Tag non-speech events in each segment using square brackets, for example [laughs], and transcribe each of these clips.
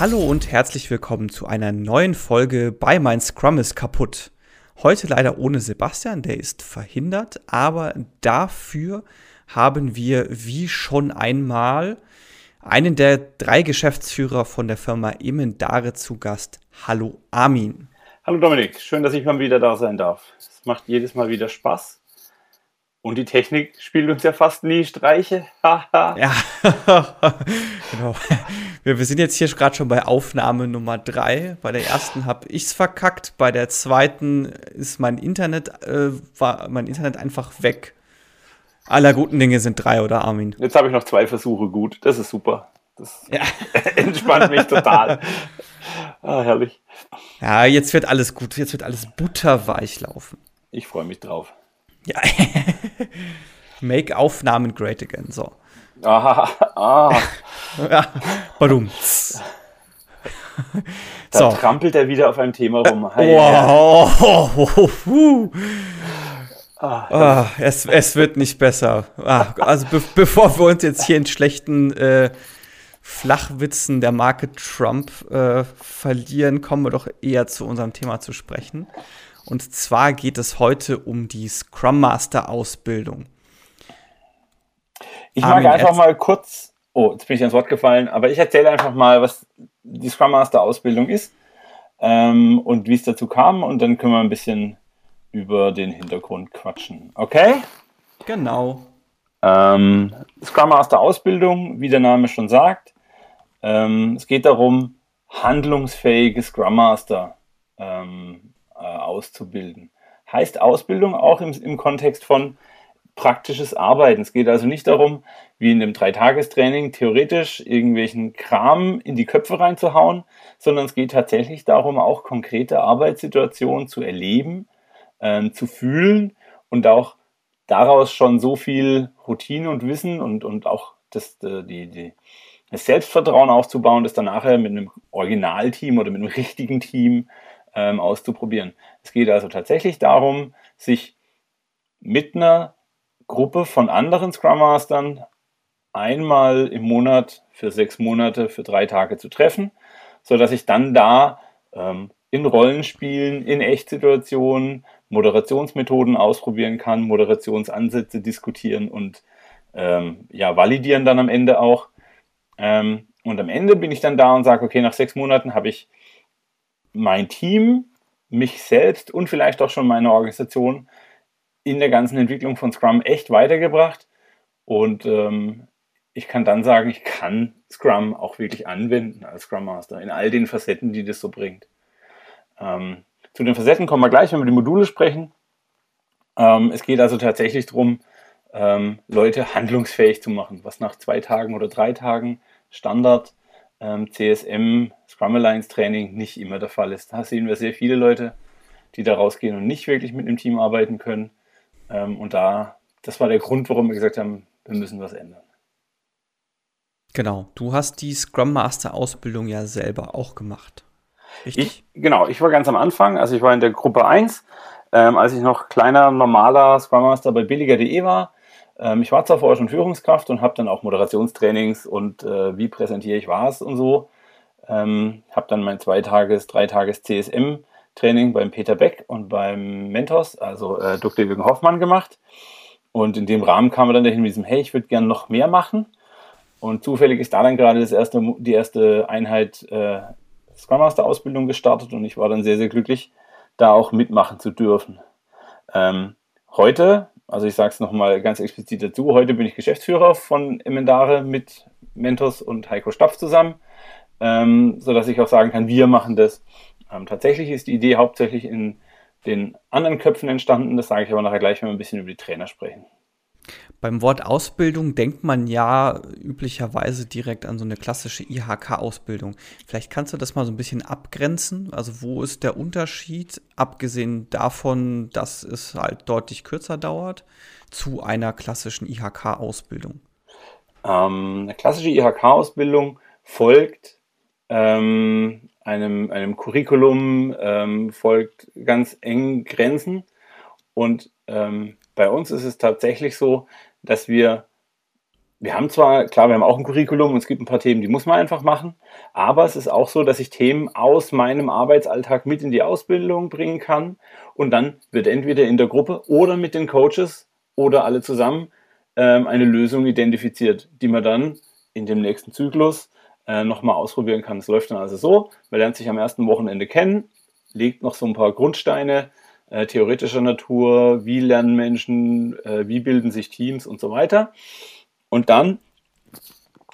Hallo und herzlich willkommen zu einer neuen Folge bei Mein Scrum ist kaputt. Heute leider ohne Sebastian, der ist verhindert, aber dafür haben wir wie schon einmal einen der drei Geschäftsführer von der Firma Emendare zu Gast. Hallo Armin. Hallo Dominik, schön, dass ich mal wieder da sein darf. Es macht jedes Mal wieder Spaß. Und die Technik spielt uns ja fast nie Streiche. [laughs] ja, [laughs] genau. Wir, wir, sind jetzt hier gerade schon bei Aufnahme Nummer drei. Bei der ersten habe ich es verkackt. Bei der zweiten ist mein Internet, äh, war mein Internet einfach weg. Aller guten Dinge sind drei, oder Armin? Jetzt habe ich noch zwei Versuche gut. Das ist super. Das ja. [laughs] entspannt mich total. Ah, herrlich. Ja, jetzt wird alles gut. Jetzt wird alles butterweich laufen. Ich freue mich drauf. Ja. [laughs] Make Aufnahmen great again. So. Ah, ah. ja. Badum. Da so. trampelt er wieder auf einem Thema rum. Hi, wow. Oh, oh, ah, es, es wird nicht besser. Ah, also be bevor wir uns jetzt hier in schlechten äh, Flachwitzen der Marke Trump äh, verlieren, kommen wir doch eher zu unserem Thema zu sprechen. Und zwar geht es heute um die Scrum Master Ausbildung. Ich mag Armin, einfach mal kurz, oh, jetzt bin ich ans Wort gefallen, aber ich erzähle einfach mal, was die Scrum Master Ausbildung ist ähm, und wie es dazu kam und dann können wir ein bisschen über den Hintergrund quatschen. Okay? Genau. Ähm, Scrum Master Ausbildung, wie der Name schon sagt, ähm, es geht darum, handlungsfähige Scrum Master ähm, äh, auszubilden. Heißt Ausbildung auch im, im Kontext von praktisches Arbeiten. Es geht also nicht darum, wie in dem Dreitagestraining theoretisch irgendwelchen Kram in die Köpfe reinzuhauen, sondern es geht tatsächlich darum, auch konkrete Arbeitssituationen zu erleben, ähm, zu fühlen und auch daraus schon so viel Routine und Wissen und, und auch das, äh, die, die, das Selbstvertrauen aufzubauen, das dann nachher mit einem Originalteam oder mit einem richtigen Team ähm, auszuprobieren. Es geht also tatsächlich darum, sich mit einer Gruppe von anderen Scrum Mastern einmal im Monat für sechs Monate, für drei Tage zu treffen, sodass ich dann da ähm, in Rollenspielen, in Echtsituationen Moderationsmethoden ausprobieren kann, Moderationsansätze diskutieren und ähm, ja, validieren dann am Ende auch. Ähm, und am Ende bin ich dann da und sage, okay, nach sechs Monaten habe ich mein Team, mich selbst und vielleicht auch schon meine Organisation in der ganzen Entwicklung von Scrum echt weitergebracht. Und ähm, ich kann dann sagen, ich kann Scrum auch wirklich anwenden als Scrum Master in all den Facetten, die das so bringt. Ähm, zu den Facetten kommen wir gleich, wenn wir die Module sprechen. Ähm, es geht also tatsächlich darum, ähm, Leute handlungsfähig zu machen, was nach zwei Tagen oder drei Tagen Standard ähm, CSM, Scrum Alliance Training nicht immer der Fall ist. Da sehen wir sehr viele Leute, die da rausgehen und nicht wirklich mit dem Team arbeiten können. Ähm, und da, das war der Grund, warum wir gesagt haben, wir müssen was ändern. Genau, du hast die Scrum Master Ausbildung ja selber auch gemacht. Richtig? Ich, genau, ich war ganz am Anfang, also ich war in der Gruppe 1, ähm, als ich noch kleiner, normaler Scrum Master bei billiger.de war ähm, ich war zwar vorher schon Führungskraft und habe dann auch Moderationstrainings und äh, wie präsentiere ich was und so. Ähm, habe dann mein Zweitages-, Dreitages CSM-Training beim Peter Beck und beim Mentos, also äh, Dr. Jürgen Hoffmann, gemacht. Und in dem Rahmen kam er dann dahin mit diesem, hey, ich würde gerne noch mehr machen. Und zufällig ist da dann gerade das erste, die erste Einheit äh, Scrum Master Ausbildung gestartet und ich war dann sehr, sehr glücklich, da auch mitmachen zu dürfen. Ähm, heute also ich sage es nochmal ganz explizit dazu. Heute bin ich Geschäftsführer von Emendare mit Mentos und Heiko Stapf zusammen, ähm, sodass ich auch sagen kann, wir machen das. Ähm, tatsächlich ist die Idee hauptsächlich in den anderen Köpfen entstanden. Das sage ich aber nachher gleich, wenn wir ein bisschen über die Trainer sprechen. Beim Wort Ausbildung denkt man ja üblicherweise direkt an so eine klassische IHK-Ausbildung. Vielleicht kannst du das mal so ein bisschen abgrenzen. Also wo ist der Unterschied, abgesehen davon, dass es halt deutlich kürzer dauert, zu einer klassischen IHK-Ausbildung? Ähm, eine klassische IHK-Ausbildung folgt ähm, einem, einem Curriculum, ähm, folgt ganz engen Grenzen. Und ähm, bei uns ist es tatsächlich so, dass wir wir haben zwar, klar, wir haben auch ein Curriculum und es gibt ein paar Themen, die muss man einfach machen, aber es ist auch so, dass ich Themen aus meinem Arbeitsalltag mit in die Ausbildung bringen kann. Und dann wird entweder in der Gruppe oder mit den Coaches oder alle zusammen ähm, eine Lösung identifiziert, die man dann in dem nächsten Zyklus äh, nochmal ausprobieren kann. Es läuft dann also so, man lernt sich am ersten Wochenende kennen, legt noch so ein paar Grundsteine äh, theoretischer Natur, wie lernen Menschen, äh, wie bilden sich Teams und so weiter. Und dann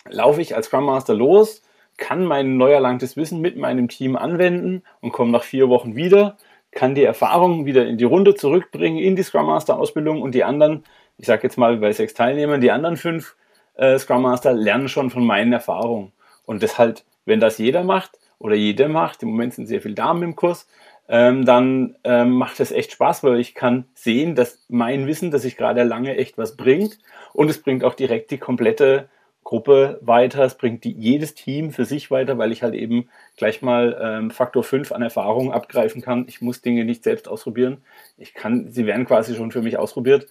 laufe ich als Scrum Master los, kann mein neu erlangtes Wissen mit meinem Team anwenden und komme nach vier Wochen wieder, kann die Erfahrungen wieder in die Runde zurückbringen, in die Scrum Master Ausbildung und die anderen, ich sage jetzt mal bei sechs Teilnehmern, die anderen fünf äh, Scrum Master lernen schon von meinen Erfahrungen. Und das halt, wenn das jeder macht oder jede macht, im Moment sind sehr viele Damen im Kurs, ähm, dann ähm, macht es echt Spaß, weil ich kann sehen, dass mein Wissen, das ich gerade erlange, echt was bringt. Und es bringt auch direkt die komplette Gruppe weiter. Es bringt die, jedes Team für sich weiter, weil ich halt eben gleich mal ähm, Faktor 5 an Erfahrung abgreifen kann. Ich muss Dinge nicht selbst ausprobieren. Ich kann, sie werden quasi schon für mich ausprobiert.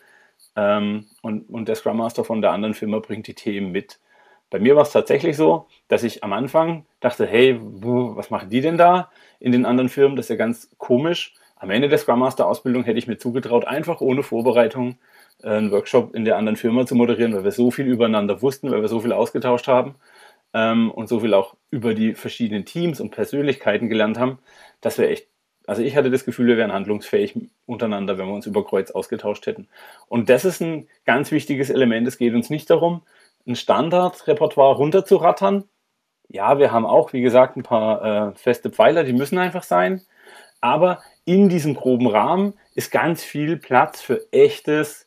Ähm, und, und der Scrum Master von der anderen Firma bringt die Themen mit. Bei mir war es tatsächlich so, dass ich am Anfang dachte, hey, was machen die denn da in den anderen Firmen? Das ist ja ganz komisch. Am Ende der Scrum Master Ausbildung hätte ich mir zugetraut, einfach ohne Vorbereitung äh, einen Workshop in der anderen Firma zu moderieren, weil wir so viel übereinander wussten, weil wir so viel ausgetauscht haben ähm, und so viel auch über die verschiedenen Teams und Persönlichkeiten gelernt haben, dass wir echt, also ich hatte das Gefühl, wir wären handlungsfähig untereinander, wenn wir uns über Kreuz ausgetauscht hätten. Und das ist ein ganz wichtiges Element. Es geht uns nicht darum, ein Standardrepertoire runterzurattern. Ja, wir haben auch, wie gesagt, ein paar äh, feste Pfeiler, die müssen einfach sein. Aber in diesem groben Rahmen ist ganz viel Platz für echtes,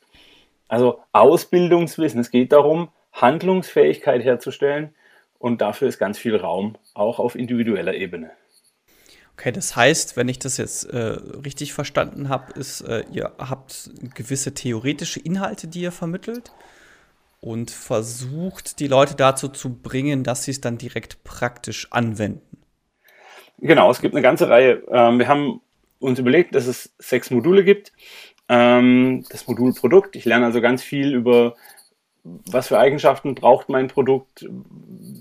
also Ausbildungswissen. Es geht darum, Handlungsfähigkeit herzustellen und dafür ist ganz viel Raum, auch auf individueller Ebene. Okay, das heißt, wenn ich das jetzt äh, richtig verstanden habe, ist, äh, ihr habt gewisse theoretische Inhalte, die ihr vermittelt und versucht, die Leute dazu zu bringen, dass sie es dann direkt praktisch anwenden. Genau, es gibt eine ganze Reihe. Ähm, wir haben uns überlegt, dass es sechs Module gibt. Ähm, das Modul Produkt. Ich lerne also ganz viel über, was für Eigenschaften braucht mein Produkt,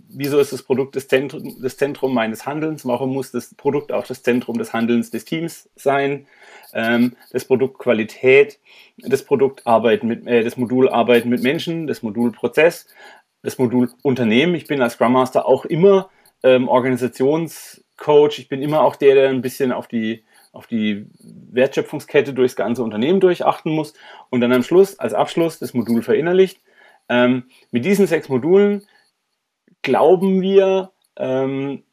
wieso ist das Produkt das Zentrum, das Zentrum meines Handelns, warum muss das Produkt auch das Zentrum des Handelns des Teams sein, ähm, das Produkt Qualität, das Produkt Arbeiten mit, äh, das Modul Arbeiten mit Menschen, das Modul Prozess, das Modul Unternehmen. Ich bin als Scrum Master auch immer ähm, Organisationscoach. Ich bin immer auch der, der ein bisschen auf die auf die Wertschöpfungskette durchs ganze Unternehmen durchachten muss und dann am Schluss als Abschluss das Modul verinnerlicht. Ähm, mit diesen sechs Modulen glauben wir, ähm,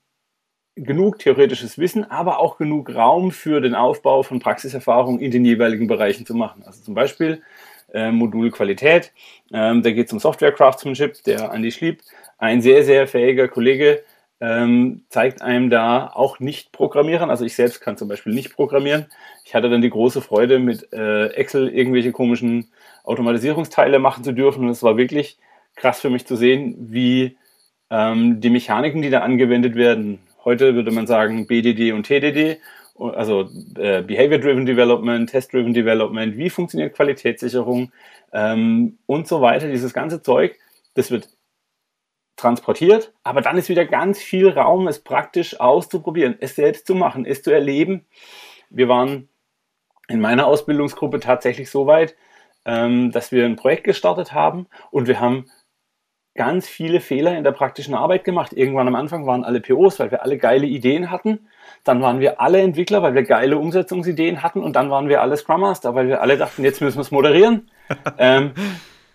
genug theoretisches Wissen, aber auch genug Raum für den Aufbau von Praxiserfahrung in den jeweiligen Bereichen zu machen. Also zum Beispiel äh, Modul Qualität, ähm, da geht es um Software Craftsmanship, der Andy Schlieb, ein sehr, sehr fähiger Kollege, ähm, zeigt einem da auch nicht programmieren. Also ich selbst kann zum Beispiel nicht programmieren. Ich hatte dann die große Freude, mit äh, Excel irgendwelche komischen Automatisierungsteile machen zu dürfen. Und es war wirklich krass für mich zu sehen, wie ähm, die Mechaniken, die da angewendet werden, Heute würde man sagen BDD und TDD, also äh, Behavior-Driven Development, Test-Driven Development, wie funktioniert Qualitätssicherung ähm, und so weiter. Dieses ganze Zeug, das wird transportiert, aber dann ist wieder ganz viel Raum, es praktisch auszuprobieren, es selbst zu machen, es zu erleben. Wir waren in meiner Ausbildungsgruppe tatsächlich so weit, ähm, dass wir ein Projekt gestartet haben und wir haben ganz viele Fehler in der praktischen Arbeit gemacht. Irgendwann am Anfang waren alle POs, weil wir alle geile Ideen hatten. Dann waren wir alle Entwickler, weil wir geile Umsetzungsideen hatten. Und dann waren wir alle Scrum Master, weil wir alle dachten, jetzt müssen wir es moderieren. [laughs] ähm,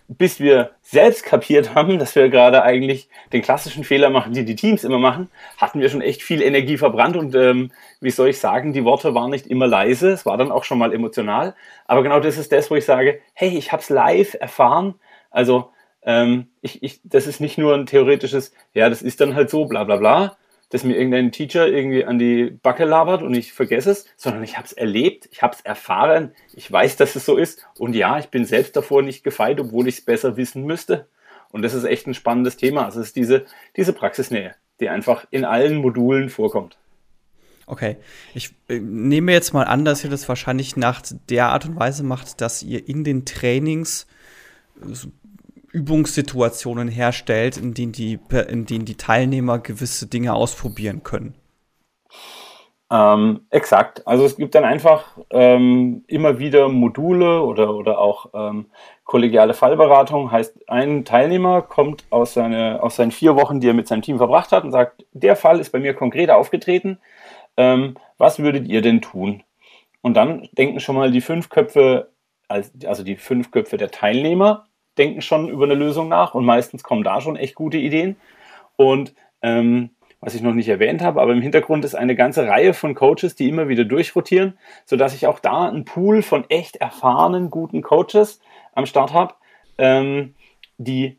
bis wir selbst kapiert haben, dass wir gerade eigentlich den klassischen Fehler machen, die die Teams immer machen, hatten wir schon echt viel Energie verbrannt und ähm, wie soll ich sagen, die Worte waren nicht immer leise, es war dann auch schon mal emotional, aber genau das ist das, wo ich sage, hey, ich habe es live erfahren, also ähm, ich, ich, das ist nicht nur ein theoretisches, ja, das ist dann halt so, bla bla bla, dass mir irgendein Teacher irgendwie an die Backe labert und ich vergesse es, sondern ich habe es erlebt, ich habe es erfahren, ich weiß, dass es so ist und ja, ich bin selbst davor nicht gefeit, obwohl ich es besser wissen müsste. Und das ist echt ein spannendes Thema. Also es ist diese, diese Praxisnähe, die einfach in allen Modulen vorkommt. Okay, ich äh, nehme jetzt mal an, dass ihr das wahrscheinlich nach der Art und Weise macht, dass ihr in den Trainings Übungssituationen herstellt, in denen die, in denen die Teilnehmer gewisse Dinge ausprobieren können. Ähm, exakt. Also es gibt dann einfach ähm, immer wieder Module oder, oder auch ähm, kollegiale Fallberatung. Heißt, ein Teilnehmer kommt aus, seine, aus seinen vier Wochen, die er mit seinem Team verbracht hat und sagt, der Fall ist bei mir konkret aufgetreten. Ähm, was würdet ihr denn tun? Und dann denken schon mal die fünf Köpfe, also die fünf Köpfe der Teilnehmer, denken schon über eine Lösung nach und meistens kommen da schon echt gute Ideen. Und ähm, was ich noch nicht erwähnt habe, aber im Hintergrund ist eine ganze Reihe von Coaches, die immer wieder durchrotieren, sodass ich auch da einen Pool von echt erfahrenen, guten Coaches am Start habe, ähm, die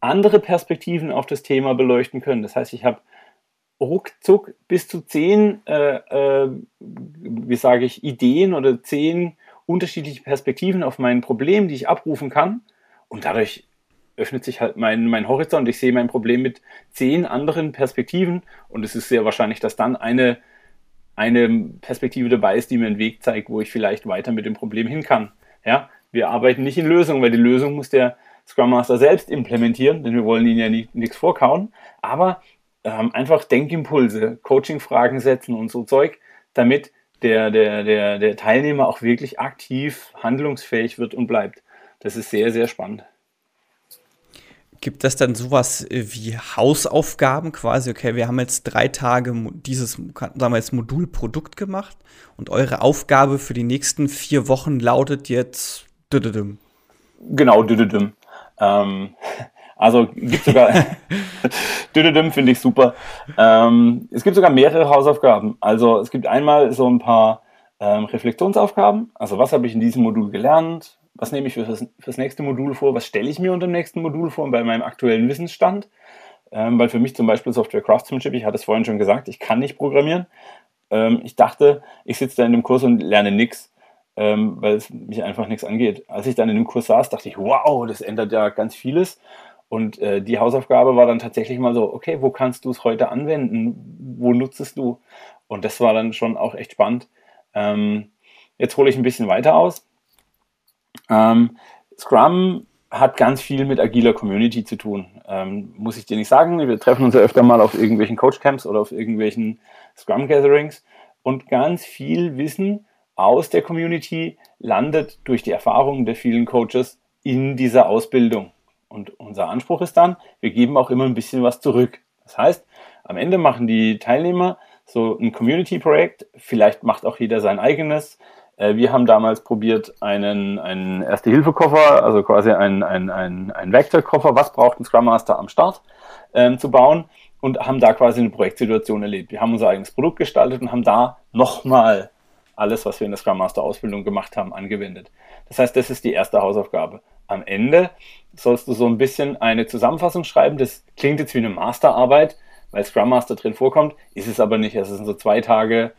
andere Perspektiven auf das Thema beleuchten können. Das heißt, ich habe ruckzuck bis zu zehn, äh, äh, wie sage ich, Ideen oder zehn unterschiedliche Perspektiven auf mein Problem, die ich abrufen kann. Und dadurch öffnet sich halt mein, mein Horizont. Ich sehe mein Problem mit zehn anderen Perspektiven und es ist sehr wahrscheinlich, dass dann eine, eine Perspektive dabei ist, die mir einen Weg zeigt, wo ich vielleicht weiter mit dem Problem hin kann. Ja, wir arbeiten nicht in Lösungen, weil die Lösung muss der Scrum Master selbst implementieren, denn wir wollen ihnen ja nichts vorkauen. Aber ähm, einfach Denkimpulse, Coaching-Fragen setzen und so Zeug, damit der, der, der, der Teilnehmer auch wirklich aktiv handlungsfähig wird und bleibt. Das ist sehr, sehr spannend. Gibt es dann sowas wie Hausaufgaben quasi? Okay, wir haben jetzt drei Tage dieses, sagen wir jetzt Modulprodukt gemacht und eure Aufgabe für die nächsten vier Wochen lautet jetzt düdüdüm. Genau, düdüdüm. Ähm, also gibt sogar [laughs] düdüdüm finde ich super. Ähm, es gibt sogar mehrere Hausaufgaben. Also es gibt einmal so ein paar ähm, Reflexionsaufgaben. Also was habe ich in diesem Modul gelernt? Was nehme ich für das, nächste Modul vor, was stelle ich mir unter dem nächsten Modul vor bei meinem aktuellen Wissensstand. Ähm, weil für mich zum Beispiel Software Craftsmanship, ich hatte es vorhin schon gesagt, ich kann nicht programmieren. Ähm, ich dachte, ich sitze da in dem Kurs und lerne nichts, ähm, weil es mich einfach nichts angeht. Als ich dann in dem Kurs saß, dachte ich, wow, das ändert ja ganz vieles. Und äh, die Hausaufgabe war dann tatsächlich mal so, okay, wo kannst du es heute anwenden? Wo nutzt du? Und das war dann schon auch echt spannend. Ähm, jetzt hole ich ein bisschen weiter aus. Ähm, Scrum hat ganz viel mit agiler Community zu tun. Ähm, muss ich dir nicht sagen. Wir treffen uns ja öfter mal auf irgendwelchen Coach-Camps oder auf irgendwelchen Scrum-Gatherings und ganz viel Wissen aus der Community landet durch die Erfahrungen der vielen Coaches in dieser Ausbildung. Und unser Anspruch ist dann, wir geben auch immer ein bisschen was zurück. Das heißt, am Ende machen die Teilnehmer so ein Community-Projekt, vielleicht macht auch jeder sein eigenes, wir haben damals probiert, einen, einen Erste-Hilfe-Koffer, also quasi einen, einen, einen, einen Werkzeugkoffer, was braucht ein Scrum Master am Start, ähm, zu bauen und haben da quasi eine Projektsituation erlebt. Wir haben unser eigenes Produkt gestaltet und haben da nochmal alles, was wir in der Scrum Master Ausbildung gemacht haben, angewendet. Das heißt, das ist die erste Hausaufgabe. Am Ende sollst du so ein bisschen eine Zusammenfassung schreiben. Das klingt jetzt wie eine Masterarbeit, weil Scrum Master drin vorkommt, ist es aber nicht. Es sind so zwei Tage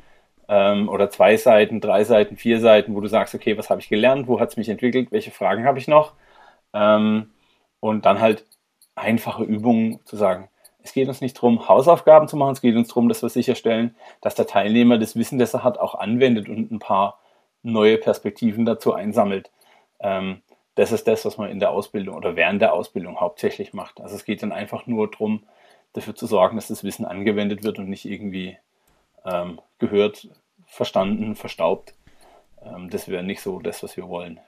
ähm, oder zwei Seiten, drei Seiten, vier Seiten, wo du sagst, okay, was habe ich gelernt, wo hat es mich entwickelt, welche Fragen habe ich noch? Ähm, und dann halt einfache Übungen zu sagen. Es geht uns nicht darum, Hausaufgaben zu machen, es geht uns darum, dass wir sicherstellen, dass der Teilnehmer das Wissen, das er hat, auch anwendet und ein paar neue Perspektiven dazu einsammelt. Ähm, das ist das, was man in der Ausbildung oder während der Ausbildung hauptsächlich macht. Also es geht dann einfach nur darum, dafür zu sorgen, dass das Wissen angewendet wird und nicht irgendwie ähm, gehört, verstanden, verstaubt. Ähm, das wäre nicht so das, was wir wollen.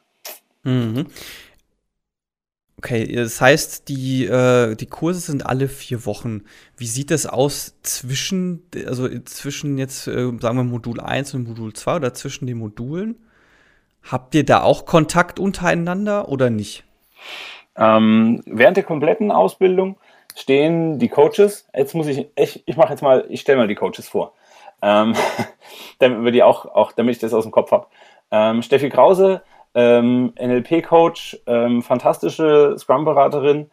Mhm. Okay, das heißt, die, äh, die Kurse sind alle vier Wochen. Wie sieht das aus zwischen, also zwischen jetzt, äh, sagen wir, Modul 1 und Modul 2 oder zwischen den Modulen? Habt ihr da auch Kontakt untereinander oder nicht? Ähm, während der kompletten Ausbildung stehen die Coaches. Jetzt muss ich, ich, ich mache jetzt mal, ich stelle mal die Coaches vor ähm, [laughs] damit auch, auch, damit ich das aus dem Kopf habe. Ähm, Steffi Krause, ähm, NLP-Coach, ähm, fantastische Scrum-Beraterin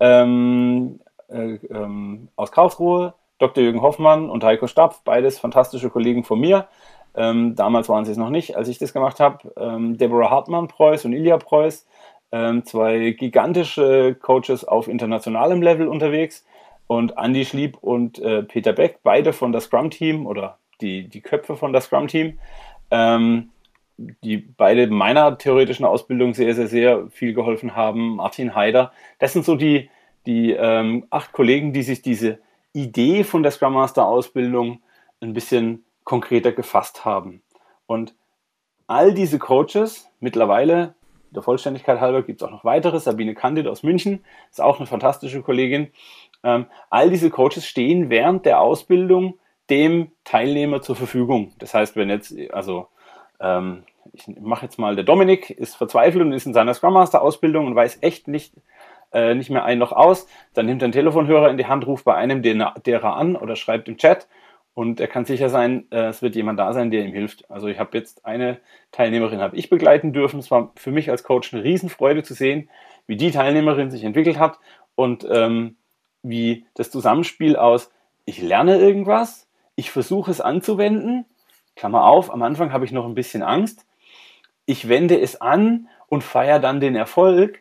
ähm, äh, ähm, aus Karlsruhe, Dr. Jürgen Hoffmann und Heiko Stapf, beides fantastische Kollegen von mir. damals waren sie es noch nicht, als ich das gemacht habe. Deborah Hartmann-Preuß und Ilja Preuß, zwei gigantische Coaches auf internationalem Level unterwegs und Andy Schlieb und äh, Peter Beck, beide von der Scrum-Team oder die, die Köpfe von der Scrum-Team. Ähm, die beide meiner theoretischen Ausbildung sehr, sehr, sehr viel geholfen haben, Martin Haider. Das sind so die, die ähm, acht Kollegen, die sich diese Idee von der Scrum Master Ausbildung ein bisschen konkreter gefasst haben. Und all diese Coaches, mittlerweile, der Vollständigkeit halber, gibt es auch noch weitere, Sabine Candid aus München, ist auch eine fantastische Kollegin. Ähm, all diese Coaches stehen während der Ausbildung dem Teilnehmer zur Verfügung. Das heißt, wenn jetzt, also ähm, ich mache jetzt mal, der Dominik ist verzweifelt und ist in seiner Scrum Master Ausbildung und weiß echt nicht, äh, nicht mehr ein noch aus, dann nimmt er einen Telefonhörer in die Hand, ruft bei einem derer an oder schreibt im Chat und er kann sicher sein, äh, es wird jemand da sein, der ihm hilft. Also ich habe jetzt eine Teilnehmerin habe ich begleiten dürfen. Es war für mich als Coach eine Riesenfreude zu sehen, wie die Teilnehmerin sich entwickelt hat und ähm, wie das Zusammenspiel aus ich lerne irgendwas, ich versuche es anzuwenden, Klammer auf, am Anfang habe ich noch ein bisschen Angst, ich wende es an und feiere dann den Erfolg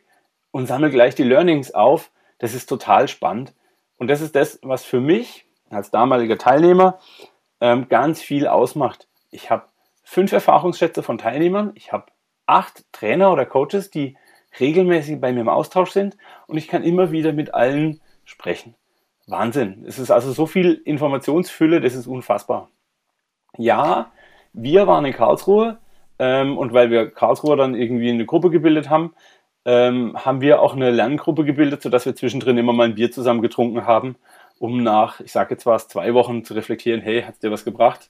und sammle gleich die Learnings auf. Das ist total spannend. Und das ist das, was für mich als damaliger Teilnehmer ähm, ganz viel ausmacht. Ich habe fünf Erfahrungsschätze von Teilnehmern, ich habe acht Trainer oder Coaches, die regelmäßig bei mir im Austausch sind und ich kann immer wieder mit allen sprechen. Wahnsinn. Es ist also so viel Informationsfülle, das ist unfassbar. Ja, wir waren in Karlsruhe ähm, und weil wir Karlsruhe dann irgendwie eine Gruppe gebildet haben, ähm, haben wir auch eine Lerngruppe gebildet, sodass wir zwischendrin immer mal ein Bier zusammen getrunken haben, um nach, ich sage jetzt was, zwei Wochen zu reflektieren, hey, hat dir was gebracht?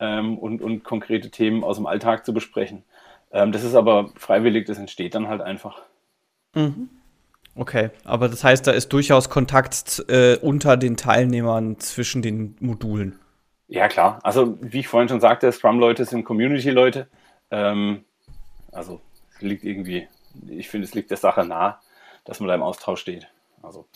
Ähm, und, und konkrete Themen aus dem Alltag zu besprechen. Ähm, das ist aber freiwillig, das entsteht dann halt einfach. Mhm. Okay, aber das heißt, da ist durchaus Kontakt äh, unter den Teilnehmern zwischen den Modulen. Ja, klar. Also, wie ich vorhin schon sagte, Scrum-Leute sind Community-Leute. Ähm, also, es liegt irgendwie, ich finde, es liegt der Sache nah, dass man da im Austausch steht. Also.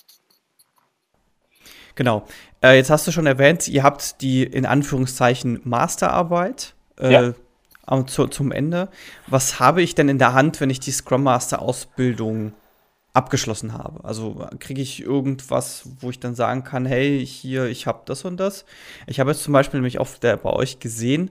Genau. Äh, jetzt hast du schon erwähnt, ihr habt die in Anführungszeichen Masterarbeit äh, ja. zu, zum Ende. Was habe ich denn in der Hand, wenn ich die Scrum Master Ausbildung abgeschlossen habe. Also kriege ich irgendwas, wo ich dann sagen kann, hey, hier, ich habe das und das. Ich habe jetzt zum Beispiel nämlich auf der, bei euch gesehen,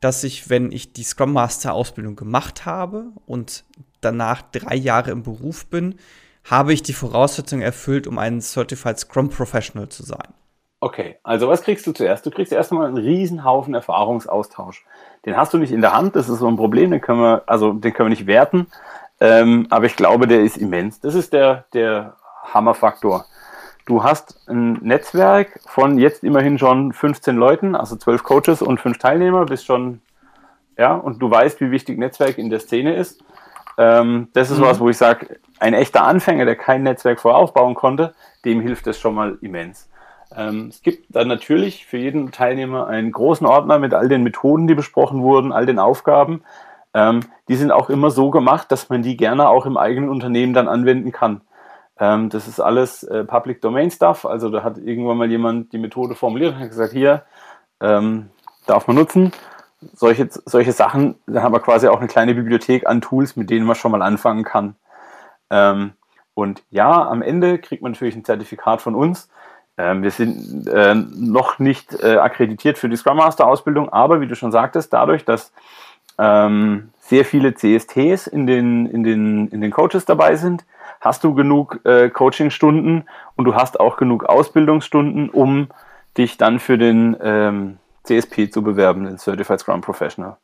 dass ich, wenn ich die Scrum Master Ausbildung gemacht habe und danach drei Jahre im Beruf bin, habe ich die Voraussetzungen erfüllt, um ein Certified Scrum Professional zu sein. Okay, also was kriegst du zuerst? Du kriegst erstmal einen Riesenhaufen Erfahrungsaustausch. Den hast du nicht in der Hand, das ist so ein Problem, den können wir, also den können wir nicht werten. Ähm, aber ich glaube, der ist immens. Das ist der, der Hammerfaktor. Du hast ein Netzwerk von jetzt immerhin schon 15 Leuten, also 12 Coaches und 5 Teilnehmer, bist schon, ja, und du weißt, wie wichtig Netzwerk in der Szene ist. Ähm, das ist mhm. was, wo ich sage, ein echter Anfänger, der kein Netzwerk vorher aufbauen konnte, dem hilft das schon mal immens. Ähm, es gibt dann natürlich für jeden Teilnehmer einen großen Ordner mit all den Methoden, die besprochen wurden, all den Aufgaben. Ähm, die sind auch immer so gemacht, dass man die gerne auch im eigenen Unternehmen dann anwenden kann. Ähm, das ist alles äh, Public Domain Stuff. Also da hat irgendwann mal jemand die Methode formuliert und hat gesagt, hier ähm, darf man nutzen. Solche, solche Sachen, da haben wir quasi auch eine kleine Bibliothek an Tools, mit denen man schon mal anfangen kann. Ähm, und ja, am Ende kriegt man natürlich ein Zertifikat von uns. Ähm, wir sind äh, noch nicht äh, akkreditiert für die Scrum Master Ausbildung, aber wie du schon sagtest, dadurch, dass ähm, sehr viele CSTs in den, in, den, in den Coaches dabei sind, hast du genug äh, Coachingstunden und du hast auch genug Ausbildungsstunden, um dich dann für den ähm, CSP zu bewerben, den Certified Scrum Professional.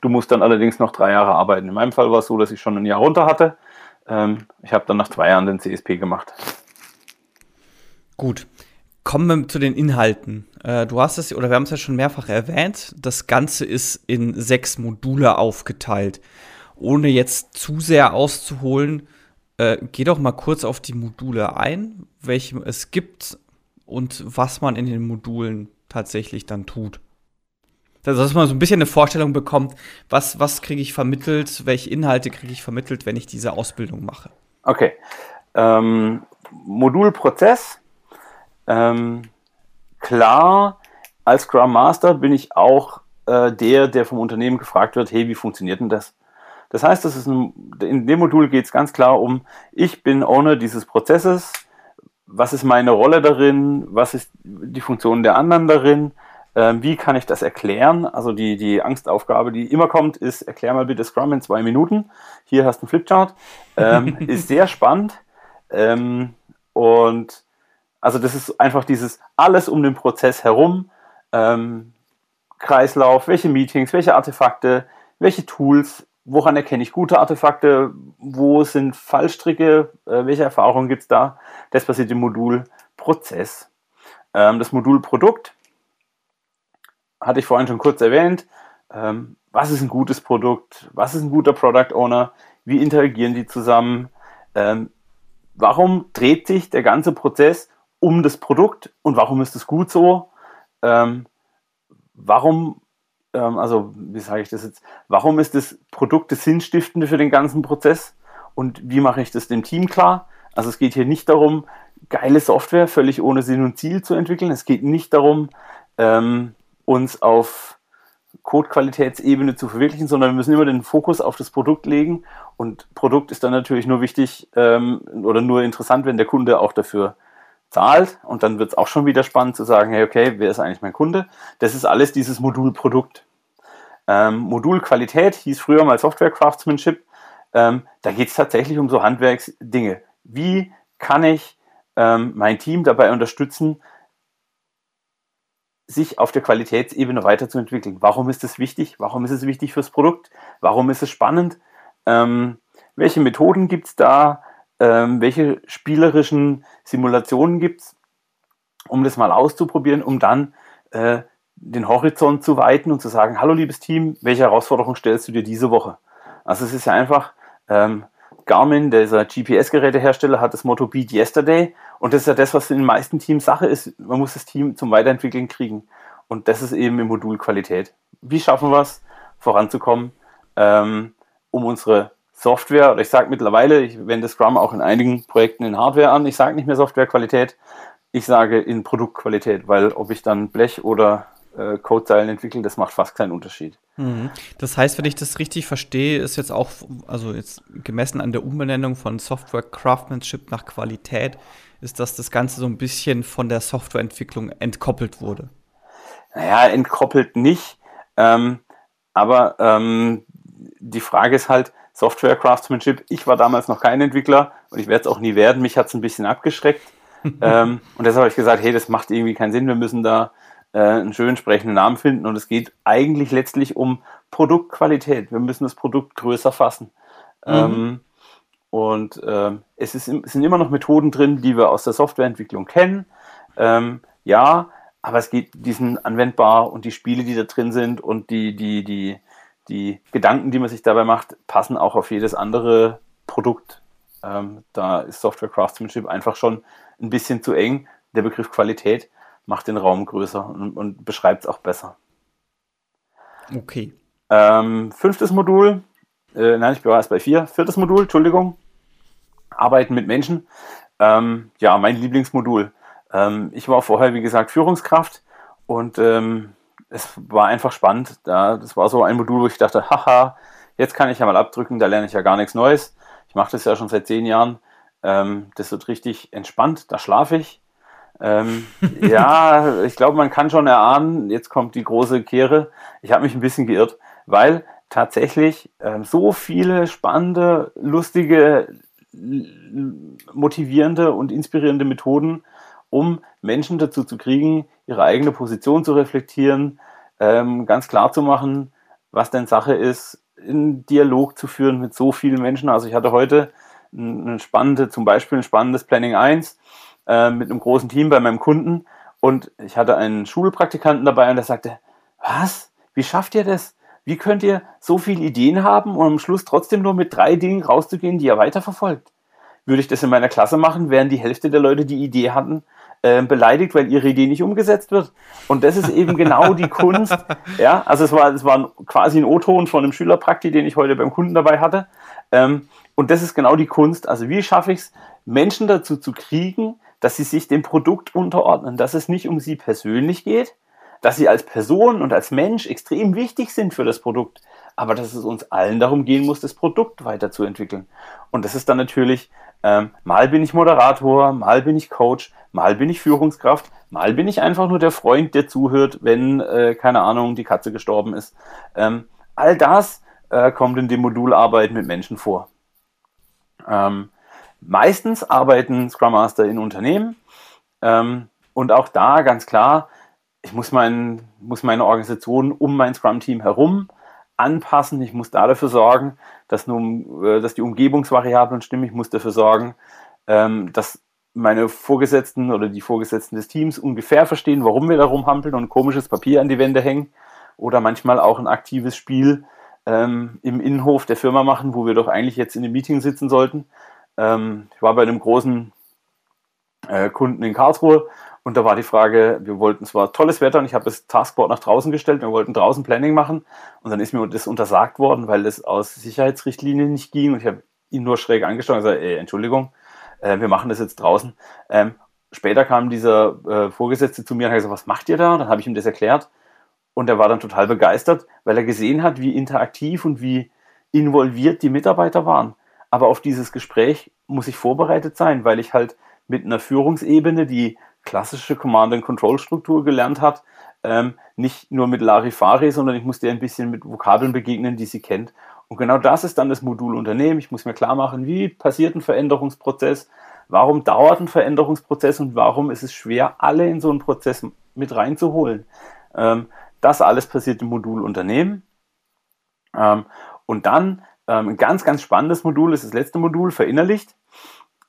Du musst dann allerdings noch drei Jahre arbeiten. In meinem Fall war es so, dass ich schon ein Jahr runter hatte. Ähm, ich habe dann nach zwei Jahren den CSP gemacht. Gut. Kommen wir zu den Inhalten. Äh, du hast es, oder wir haben es ja schon mehrfach erwähnt, das Ganze ist in sechs Module aufgeteilt. Ohne jetzt zu sehr auszuholen, äh, geh doch mal kurz auf die Module ein, welche es gibt und was man in den Modulen tatsächlich dann tut. Dass man so ein bisschen eine Vorstellung bekommt, was, was kriege ich vermittelt, welche Inhalte kriege ich vermittelt, wenn ich diese Ausbildung mache. Okay. Ähm, Modulprozess ähm, klar, als Scrum Master bin ich auch äh, der, der vom Unternehmen gefragt wird, hey, wie funktioniert denn das? Das heißt, das ist ein, in dem Modul geht es ganz klar um, ich bin Owner dieses Prozesses, was ist meine Rolle darin, was ist die Funktion der anderen darin, Ähm, wie kann ich das erklären? Also die, die Angstaufgabe, die immer kommt, ist, erklär mal bitte Scrum in zwei Minuten. Hier hast du einen Flipchart. Ähm, [laughs] ist sehr spannend. Ähm, und also das ist einfach dieses alles um den Prozess herum. Ähm, Kreislauf, welche Meetings, welche Artefakte, welche Tools, woran erkenne ich gute Artefakte, wo sind Fallstricke, äh, welche Erfahrungen gibt es da. Das passiert im Modul Prozess. Ähm, das Modul Produkt hatte ich vorhin schon kurz erwähnt. Ähm, was ist ein gutes Produkt? Was ist ein guter Product Owner? Wie interagieren die zusammen? Ähm, warum dreht sich der ganze Prozess um das Produkt und warum ist es gut so? Ähm, warum, ähm, also wie sage ich das jetzt, warum ist das Produkt das Sinnstiftende für den ganzen Prozess und wie mache ich das dem Team klar? Also es geht hier nicht darum, geile Software völlig ohne Sinn und Ziel zu entwickeln. Es geht nicht darum, ähm, uns auf Code-Qualitätsebene zu verwirklichen, sondern wir müssen immer den Fokus auf das Produkt legen. Und Produkt ist dann natürlich nur wichtig ähm, oder nur interessant, wenn der Kunde auch dafür zahlt. Und dann wird es auch schon wieder spannend zu sagen, hey, okay, wer ist eigentlich mein Kunde? Das ist alles dieses Modul Produkt. Ähm, Modul Qualität hieß früher mal Software Craftsmanship. Ähm, da geht es tatsächlich um so Handwerksdinge. Wie kann ich ähm, mein Team dabei unterstützen, sich auf der Qualitätsebene weiterzuentwickeln. Warum ist es wichtig? Warum ist es wichtig fürs Produkt? Warum ist es spannend? Ähm, welche Methoden gibt es da? Ähm, welche spielerischen Simulationen gibt es, um das mal auszuprobieren, um dann äh, den Horizont zu weiten und zu sagen, hallo liebes Team, welche Herausforderung stellst du dir diese Woche? Also es ist ja einfach, ähm, Garmin, dieser GPS-Gerätehersteller, hat das Motto Beat Yesterday. Und das ist ja das, was in den meisten Teams Sache ist. Man muss das Team zum Weiterentwickeln kriegen. Und das ist eben im Modul Qualität. Wie schaffen wir es, voranzukommen, ähm, um unsere Software, oder ich sage mittlerweile, ich wende Scrum auch in einigen Projekten in Hardware an, ich sage nicht mehr Softwarequalität, ich sage in Produktqualität, weil ob ich dann Blech oder äh, Codezeilen entwickeln, das macht fast keinen Unterschied. Mhm. Das heißt, wenn ich das richtig verstehe, ist jetzt auch, also jetzt gemessen an der Umbenennung von Software Craftsmanship nach Qualität, ist, dass das Ganze so ein bisschen von der Softwareentwicklung entkoppelt wurde. Naja, entkoppelt nicht. Ähm, aber ähm, die Frage ist halt, Software Craftsmanship, ich war damals noch kein Entwickler und ich werde es auch nie werden. Mich hat es ein bisschen abgeschreckt. [laughs] ähm, und deshalb habe ich gesagt, hey, das macht irgendwie keinen Sinn. Wir müssen da äh, einen schön sprechenden Namen finden. Und es geht eigentlich letztlich um Produktqualität. Wir müssen das Produkt größer fassen. Mhm. Ähm, und ähm, es, ist, es, sind immer noch Methoden drin, die wir aus der Softwareentwicklung kennen. Ähm, ja, aber es geht, die sind anwendbar und die Spiele, die da drin sind und die, die, die, die Gedanken, die man sich dabei macht, passen auch auf jedes andere Produkt. Ähm, da ist Software Craftsmanship einfach schon ein bisschen zu eng. Der Begriff Qualität macht den Raum größer und, und beschreibt es auch besser. Okay. Ähm, fünftes Modul, äh, nein, ich war erst bei vier. Viertes Modul, Entschuldigung. Arbeiten mit Menschen. Ähm, ja, mein Lieblingsmodul. Ähm, ich war vorher, wie gesagt, Führungskraft und ähm, es war einfach spannend. Da, das war so ein Modul, wo ich dachte, haha, jetzt kann ich ja mal abdrücken, da lerne ich ja gar nichts Neues. Ich mache das ja schon seit zehn Jahren. Ähm, das wird richtig entspannt, da schlafe ich. Ähm, [laughs] ja, ich glaube, man kann schon erahnen, jetzt kommt die große Kehre. Ich habe mich ein bisschen geirrt, weil tatsächlich ähm, so viele spannende, lustige, motivierende und inspirierende Methoden, um Menschen dazu zu kriegen, ihre eigene Position zu reflektieren, ähm, ganz klar zu machen, was denn Sache ist, in Dialog zu führen mit so vielen Menschen. Also ich hatte heute ein, spannende, zum Beispiel ein spannendes Planning 1 äh, mit einem großen Team bei meinem Kunden und ich hatte einen Schulpraktikanten dabei und der sagte, was? Wie schafft ihr das? Wie könnt ihr so viele Ideen haben und am Schluss trotzdem nur mit drei Dingen rauszugehen, die ihr weiterverfolgt? Würde ich das in meiner Klasse machen, wären die Hälfte der Leute, die Idee hatten, äh, beleidigt, weil ihre Idee nicht umgesetzt wird. Und das ist eben genau die Kunst. [laughs] Ja, also es war, es war quasi ein O-Ton von einem Schülerprakti, den ich heute beim Kunden dabei hatte. Ähm, und das ist genau die Kunst. Also wie schaffe ich es, Menschen dazu zu kriegen, dass sie sich dem Produkt unterordnen, dass es nicht um sie persönlich geht, dass sie als Person und als Mensch extrem wichtig sind für das Produkt, aber dass es uns allen darum gehen muss, das Produkt weiterzuentwickeln. Und das ist dann natürlich, ähm, mal bin ich Moderator, mal bin ich Coach, mal bin ich Führungskraft, mal bin ich einfach nur der Freund, der zuhört, wenn, äh, keine Ahnung, die Katze gestorben ist. Ähm, all das äh, kommt in dem Modul Arbeit mit Menschen vor. Ähm, meistens arbeiten Scrum Master in Unternehmen ähm, und auch da ganz klar, ich muss, mein, muss meine Organisation um mein Scrum-Team herum anpassen. Ich muss da dafür sorgen, dass, nur, äh, dass die Umgebungsvariablen stimmen. Ich muss dafür sorgen, ähm, dass meine Vorgesetzten oder die Vorgesetzten des Teams ungefähr verstehen, warum wir da rumhampeln und komisches Papier an die Wände hängen oder manchmal auch ein aktives Spiel ähm, im Innenhof der Firma machen, wo wir doch eigentlich jetzt in einem Meeting sitzen sollten. Ähm, ich war bei einem großen äh, Kunden in Karlsruhe und da war die Frage, wir wollten zwar tolles Wetter und ich habe das Taskboard nach draußen gestellt, wir wollten draußen Planning machen und dann ist mir das untersagt worden, weil es aus Sicherheitsrichtlinien nicht ging und ich habe ihn nur schräg angeschaut und gesagt, ey, Entschuldigung, äh, wir machen das jetzt draußen. Ähm, später kam dieser äh, Vorgesetzte zu mir und hat gesagt, was macht ihr da? Dann habe ich ihm das erklärt und er war dann total begeistert, weil er gesehen hat, wie interaktiv und wie involviert die Mitarbeiter waren. Aber auf dieses Gespräch muss ich vorbereitet sein, weil ich halt mit einer Führungsebene, die klassische Command-and-Control-Struktur gelernt hat, ähm, nicht nur mit Larifari, sondern ich musste ihr ein bisschen mit Vokabeln begegnen, die sie kennt. Und genau das ist dann das Modul Unternehmen. Ich muss mir klar machen, wie passiert ein Veränderungsprozess, warum dauert ein Veränderungsprozess und warum ist es schwer, alle in so einen Prozess mit reinzuholen. Ähm, das alles passiert im Modul Unternehmen. Ähm, und dann ähm, ein ganz, ganz spannendes Modul ist das letzte Modul, verinnerlicht.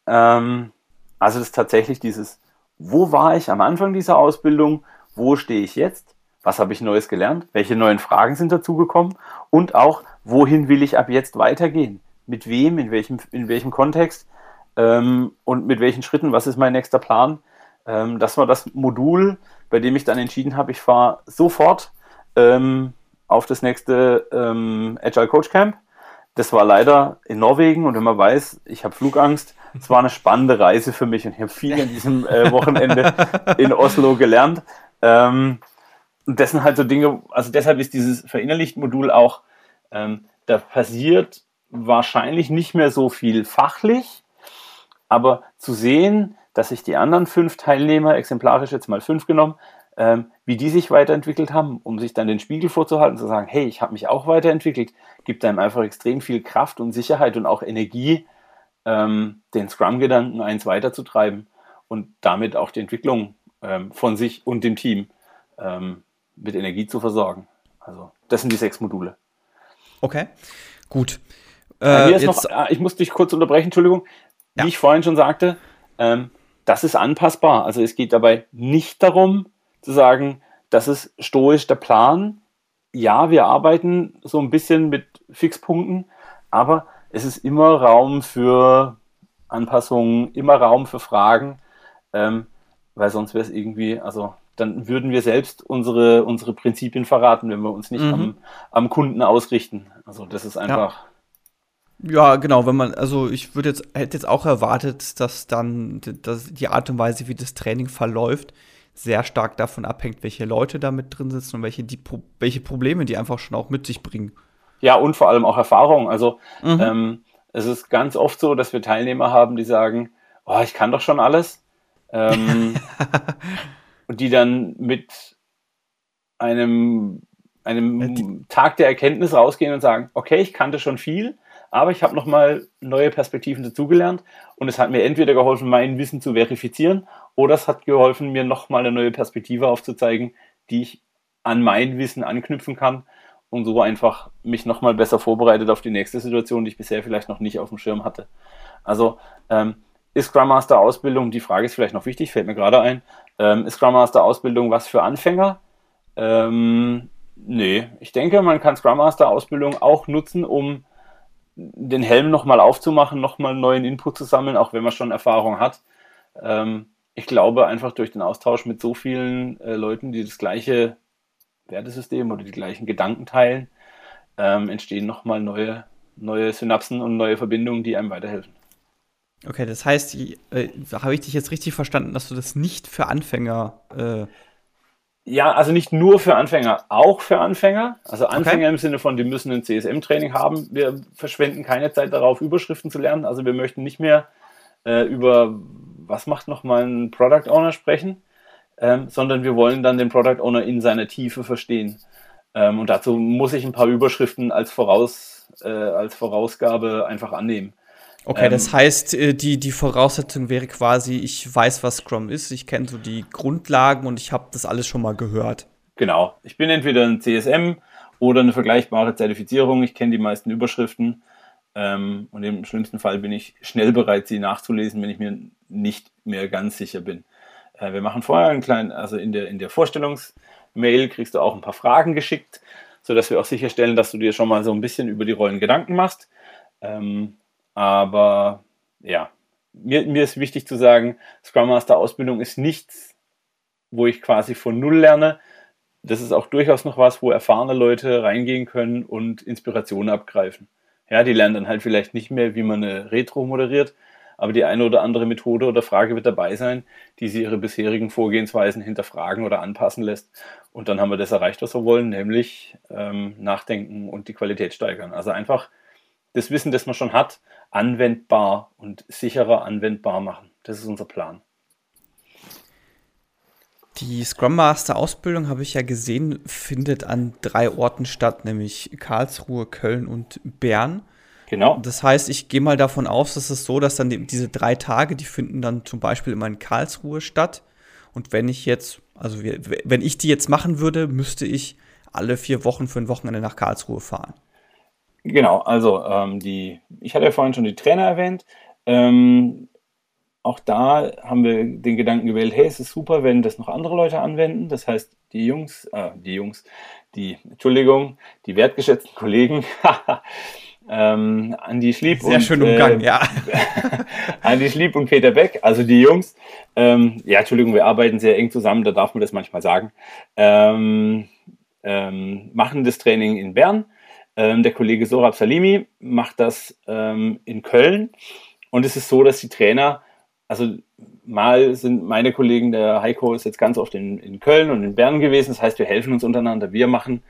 Ähm, also das ist tatsächlich dieses, wo war ich am Anfang dieser Ausbildung, wo stehe ich jetzt, was habe ich Neues gelernt, welche neuen Fragen sind dazugekommen? Und auch, wohin will ich ab jetzt weitergehen, mit wem, in welchem, in welchem Kontext? Ähm, und mit welchen Schritten, was ist mein nächster Plan. Ähm, das war das Modul, bei dem ich dann entschieden habe, ich fahre sofort ähm, auf das nächste ähm, Agile Coach Camp. Das war leider in Norwegen und wenn man weiß, ich habe Flugangst, es war eine spannende Reise für mich und ich habe viel an diesem äh, Wochenende [laughs] in Oslo gelernt. Ähm, und das sind halt so Dinge, also deshalb ist dieses Verinnerlicht-Modul auch, ähm, da passiert wahrscheinlich nicht mehr so viel fachlich, aber zu sehen, dass sich die anderen fünf Teilnehmer, exemplarisch jetzt mal fünf genommen, ähm, wie die sich weiterentwickelt haben, um sich dann den Spiegel vorzuhalten, zu sagen, hey, ich habe mich auch weiterentwickelt, gibt einem einfach extrem viel Kraft und Sicherheit und auch Energie, ähm, den Scrum-Gedanken eins weiterzutreiben und damit auch die Entwicklung ähm, von sich und dem Team ähm, mit Energie zu versorgen. Also, das sind die sechs Module. Okay, gut. Äh, jetzt, jetzt noch, ah, ich muss dich kurz unterbrechen, Entschuldigung. Wie ja. ich vorhin schon sagte, ähm, das ist anpassbar. Also es geht dabei nicht darum zu sagen, das ist stoisch der Plan. Ja, wir arbeiten so ein bisschen mit Fixpunkten, aber es ist immer Raum für Anpassungen, immer Raum für Fragen, ähm, weil sonst wäre es irgendwie, also dann würden wir selbst unsere, unsere Prinzipien verraten, wenn wir uns nicht mhm. am, am Kunden ausrichten. Also das ist einfach. Ja. ja genau, wenn man, also ich würde jetzt, hätte jetzt auch erwartet, dass dann dass die Art und Weise, wie das Training verläuft, sehr stark davon abhängt, welche Leute da mit drin sitzen und welche, die, welche Probleme die einfach schon auch mit sich bringen. Ja, und vor allem auch Erfahrung. Also mhm. ähm, es ist ganz oft so, dass wir Teilnehmer haben, die sagen, oh, ich kann doch schon alles. Ähm, [laughs] und die dann mit einem, einem Tag der Erkenntnis rausgehen und sagen, okay, ich kannte schon viel, aber ich habe nochmal neue Perspektiven dazugelernt und es hat mir entweder geholfen, mein Wissen zu verifizieren oder es hat geholfen, mir nochmal eine neue Perspektive aufzuzeigen, die ich an mein Wissen anknüpfen kann und so einfach mich nochmal besser vorbereitet auf die nächste Situation, die ich bisher vielleicht noch nicht auf dem Schirm hatte. Also ähm, ist Scrum Master Ausbildung, die Frage ist vielleicht noch wichtig, fällt mir gerade ein, ähm, ist Scrum Master Ausbildung was für Anfänger? Ähm, nee, ich denke, man kann Scrum Master Ausbildung auch nutzen, um den Helm nochmal aufzumachen, nochmal neuen Input zu sammeln, auch wenn man schon Erfahrung hat. Ähm, ich glaube einfach durch den Austausch mit so vielen äh, Leuten, die das gleiche Wertesystem oder die gleichen Gedanken teilen, ähm, entstehen nochmal neue, neue Synapsen und neue Verbindungen, die einem weiterhelfen. Okay, das heißt, äh, habe ich dich jetzt richtig verstanden, dass du das nicht für Anfänger äh, Ja, also nicht nur für Anfänger, auch für Anfänger. Also Anfänger okay. im Sinne von, die müssen ein CSM-Training haben. Wir verschwenden keine Zeit darauf, Überschriften zu lernen. Also wir möchten nicht mehr äh, über, was macht nochmal ein Product Owner sprechen, ähm, sondern wir wollen dann den Product Owner in seiner Tiefe verstehen. Ähm, und dazu muss ich ein paar Überschriften als, Voraus, äh, als Vorausgabe einfach annehmen. Okay, ähm, das heißt, äh, die, die Voraussetzung wäre quasi, ich weiß, was Scrum ist, ich kenne so die Grundlagen und ich habe das alles schon mal gehört. Genau. Ich bin entweder ein CSM oder eine vergleichbare Zertifizierung. Ich kenne die meisten Überschriften. Ähm, und im schlimmsten Fall bin ich schnell bereit, sie nachzulesen, wenn ich mir nicht mehr ganz sicher bin. Äh, wir machen vorher einen kleinen, also in der, in der Vorstellungsmail kriegst du auch ein paar Fragen geschickt, sodass wir auch sicherstellen, dass du dir schon mal so ein bisschen über die Rollen Gedanken machst. Ähm, aber ja, mir, mir ist wichtig zu sagen, Scrum Master Ausbildung ist nichts, wo ich quasi von Null lerne. Das ist auch durchaus noch was, wo erfahrene Leute reingehen können und Inspirationen abgreifen. Ja, die lernen dann halt vielleicht nicht mehr, wie man eine Retro moderiert, aber die eine oder andere Methode oder Frage wird dabei sein, die sie ihre bisherigen Vorgehensweisen hinterfragen oder anpassen lässt. Und dann haben wir das erreicht, was wir wollen, nämlich ähm, nachdenken und die Qualität steigern. Also einfach das Wissen, das man schon hat, anwendbar und sicherer anwendbar machen. Das ist unser Plan. Die Scrum Master Ausbildung habe ich ja gesehen, findet an drei Orten statt, nämlich Karlsruhe, Köln und Bern. Genau. Das heißt, ich gehe mal davon aus, dass es so, dass dann die, diese drei Tage, die finden dann zum Beispiel immer in Karlsruhe statt. Und wenn ich jetzt, also wenn ich die jetzt machen würde, müsste ich alle vier Wochen für ein Wochenende nach Karlsruhe fahren. Genau, also ähm, die, ich hatte ja vorhin schon die Trainer erwähnt. Ähm, auch da haben wir den Gedanken gewählt, hey, es ist super, wenn das noch andere Leute anwenden. Das heißt, die Jungs, äh, die Jungs, die, Entschuldigung, die wertgeschätzten Kollegen, [laughs] ähm, Andi Schlieb Sehr und, schön umgangen, äh, ja. [laughs] Andi Schlieb und Peter Beck, also die Jungs, ähm, ja, Entschuldigung, wir arbeiten sehr eng zusammen, da darf man das manchmal sagen, ähm, ähm machen das Training in Bern ähm, der Kollege Sorab Salimi macht das ähm, in Köln. Und es ist so, dass die Trainer, also mal sind meine Kollegen, der Heiko ist jetzt ganz oft in, in Köln und in Bern gewesen. Das heißt, wir helfen uns untereinander. Wir machen,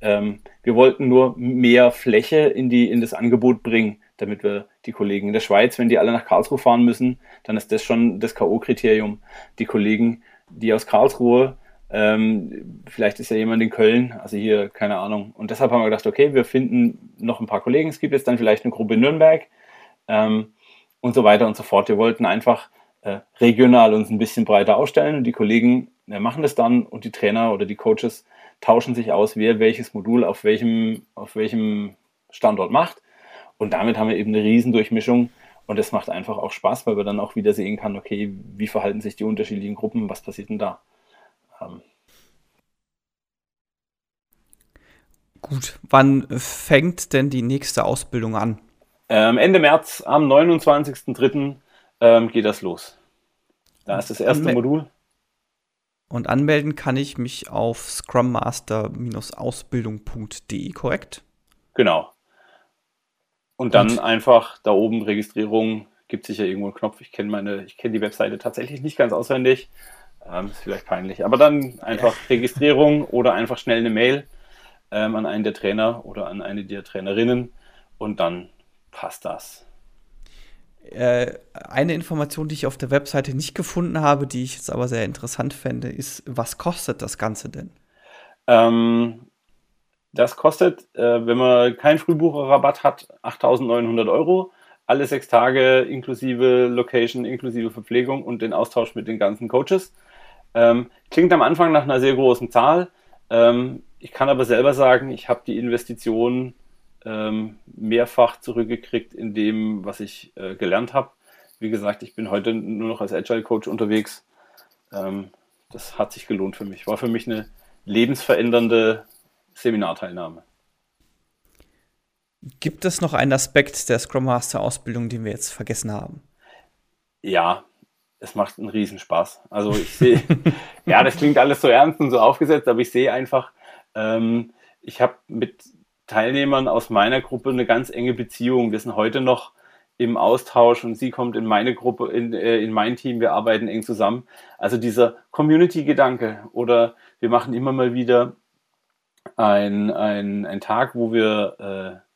ähm, wir wollten nur mehr Fläche in, die, in das Angebot bringen, damit wir die Kollegen in der Schweiz, wenn die alle nach Karlsruhe fahren müssen, dann ist das schon das K.O.-Kriterium. Die Kollegen, die aus Karlsruhe ähm, vielleicht ist ja jemand in Köln, also hier, keine Ahnung. Und deshalb haben wir gedacht, okay, wir finden noch ein paar Kollegen. Es gibt jetzt dann vielleicht eine Gruppe in Nürnberg ähm, und so weiter und so fort. Wir wollten einfach äh, regional uns ein bisschen breiter aufstellen und die Kollegen äh, machen das dann und die Trainer oder die Coaches tauschen sich aus, wer welches Modul auf welchem, auf welchem Standort macht. Und damit haben wir eben eine Riesendurchmischung und es macht einfach auch Spaß, weil wir dann auch wieder sehen kann, okay, wie verhalten sich die unterschiedlichen Gruppen, was passiert denn da? haben. Gut, wann fängt denn die nächste Ausbildung an? Ähm, Ende März, am 29.03. Ähm, geht das los. Da ist das erste Modul. Und anmelden kann ich mich auf scrummaster-ausbildung.de, korrekt? Genau. Und dann Und? einfach da oben Registrierung, gibt sicher irgendwo einen Knopf. Ich kenne meine, ich kenne die Webseite tatsächlich nicht ganz auswendig. Ähm, ist vielleicht peinlich. Aber dann einfach Registrierung oder einfach schnell eine Mail ähm, an einen der Trainer oder an eine der Trainerinnen und dann passt das. Äh, eine Information, die ich auf der Webseite nicht gefunden habe, die ich jetzt aber sehr interessant fände, ist, was kostet das Ganze denn? Ähm, das kostet, äh, wenn man keinen Frühbucherrabatt hat, 8.900 Euro. Alle sechs Tage inklusive Location, inklusive Verpflegung und den Austausch mit den ganzen Coaches. Ähm, klingt am Anfang nach einer sehr großen Zahl. Ähm, ich kann aber selber sagen, ich habe die Investition ähm, mehrfach zurückgekriegt in dem, was ich äh, gelernt habe. Wie gesagt, ich bin heute nur noch als Agile Coach unterwegs. Ähm, das hat sich gelohnt für mich. War für mich eine lebensverändernde Seminarteilnahme. Gibt es noch einen Aspekt der Scrum Master Ausbildung, den wir jetzt vergessen haben? Ja, es macht einen Riesenspaß. Also ich sehe, [laughs] ja, das klingt alles so ernst und so aufgesetzt, aber ich sehe einfach, ähm, ich habe mit Teilnehmern aus meiner Gruppe eine ganz enge Beziehung. Wir sind heute noch im Austausch und sie kommt in meine Gruppe, in, äh, in mein Team, wir arbeiten eng zusammen. Also dieser Community-Gedanke oder wir machen immer mal wieder ein, ein, ein Tag, wo wir äh,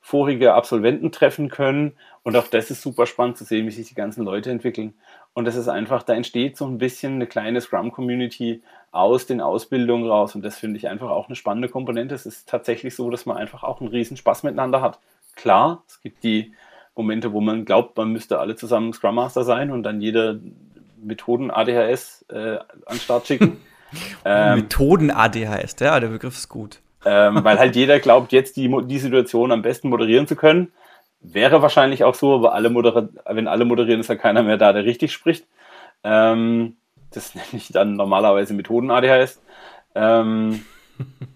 vorige Absolventen treffen können. Und auch das ist super spannend zu sehen, wie sich die ganzen Leute entwickeln. Und das ist einfach, da entsteht so ein bisschen eine kleine Scrum-Community aus den Ausbildungen raus. Und das finde ich einfach auch eine spannende Komponente. Es ist tatsächlich so, dass man einfach auch einen riesen Spaß miteinander hat. Klar, es gibt die Momente, wo man glaubt, man müsste alle zusammen Scrum Master sein und dann jede Methoden ADHS äh, an den Start schicken. [laughs] ähm, Methoden ADHS, ja, der Begriff ist gut. Ähm, weil halt jeder glaubt, jetzt die, die Situation am besten moderieren zu können. Wäre wahrscheinlich auch so, aber alle wenn alle moderieren, ist ja keiner mehr da, der richtig spricht. Ähm, das [laughs] nenne ich dann normalerweise Methoden-ADHS. Ähm,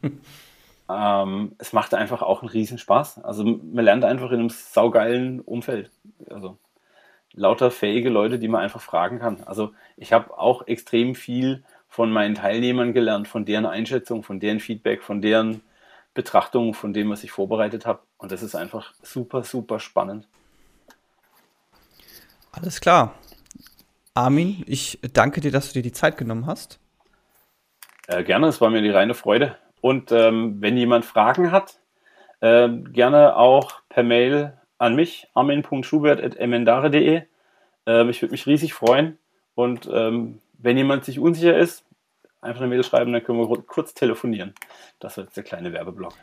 [laughs] ähm, es macht einfach auch einen Riesenspaß. Also man lernt einfach in einem saugeilen Umfeld. Also lauter fähige Leute, die man einfach fragen kann. Also ich habe auch extrem viel von meinen Teilnehmern gelernt, von deren Einschätzung, von deren Feedback, von deren Betrachtung, von dem, was ich vorbereitet habe. Und das ist einfach super, super spannend. Alles klar. Armin, ich danke dir, dass du dir die Zeit genommen hast. Äh, gerne, es war mir die reine Freude. Und ähm, wenn jemand Fragen hat, äh, gerne auch per Mail an mich, armin.schubert.emendare.de. Äh, ich würde mich riesig freuen. Und ähm, wenn jemand sich unsicher ist, einfach eine Mail schreiben, dann können wir kurz telefonieren. Das wird jetzt der kleine Werbeblock.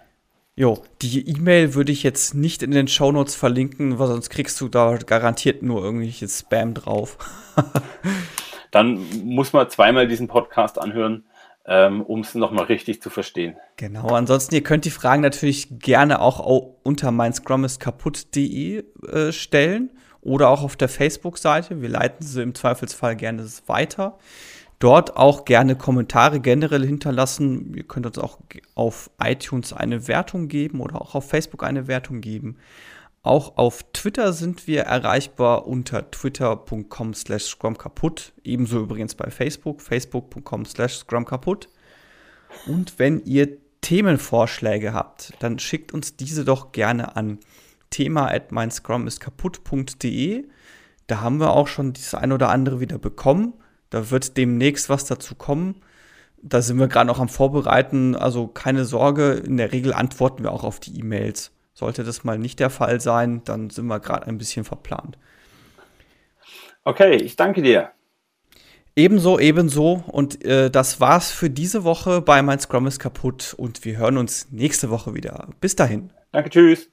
Jo, die E-Mail würde ich jetzt nicht in den Shownotes verlinken, weil sonst kriegst du da garantiert nur irgendwelches Spam drauf. [laughs] dann muss man zweimal diesen Podcast anhören, ähm, um es nochmal richtig zu verstehen. Genau, ansonsten, ihr könnt die Fragen natürlich gerne auch unter meinscrumiskaputt.de äh, stellen oder auch auf der Facebook-Seite. Wir leiten sie im Zweifelsfall gerne weiter. Dort auch gerne Kommentare generell hinterlassen. Ihr könnt uns auch auf iTunes eine Wertung geben oder auch auf Facebook eine Wertung geben. Auch auf Twitter sind wir erreichbar unter twitter.com slash scrumkaputt. Ebenso übrigens bei Facebook, facebook.com slash scrumkaputt. Und wenn ihr Themenvorschläge habt, dann schickt uns diese doch gerne an thema at kaputt.de. Da haben wir auch schon das ein oder andere wieder bekommen. Da wird demnächst was dazu kommen. Da sind wir gerade noch am Vorbereiten. Also keine Sorge, in der Regel antworten wir auch auf die E-Mails. Sollte das mal nicht der Fall sein, dann sind wir gerade ein bisschen verplant. Okay, ich danke dir. Ebenso, ebenso. Und äh, das war's für diese Woche bei Mein Scrum ist kaputt und wir hören uns nächste Woche wieder. Bis dahin. Danke, tschüss.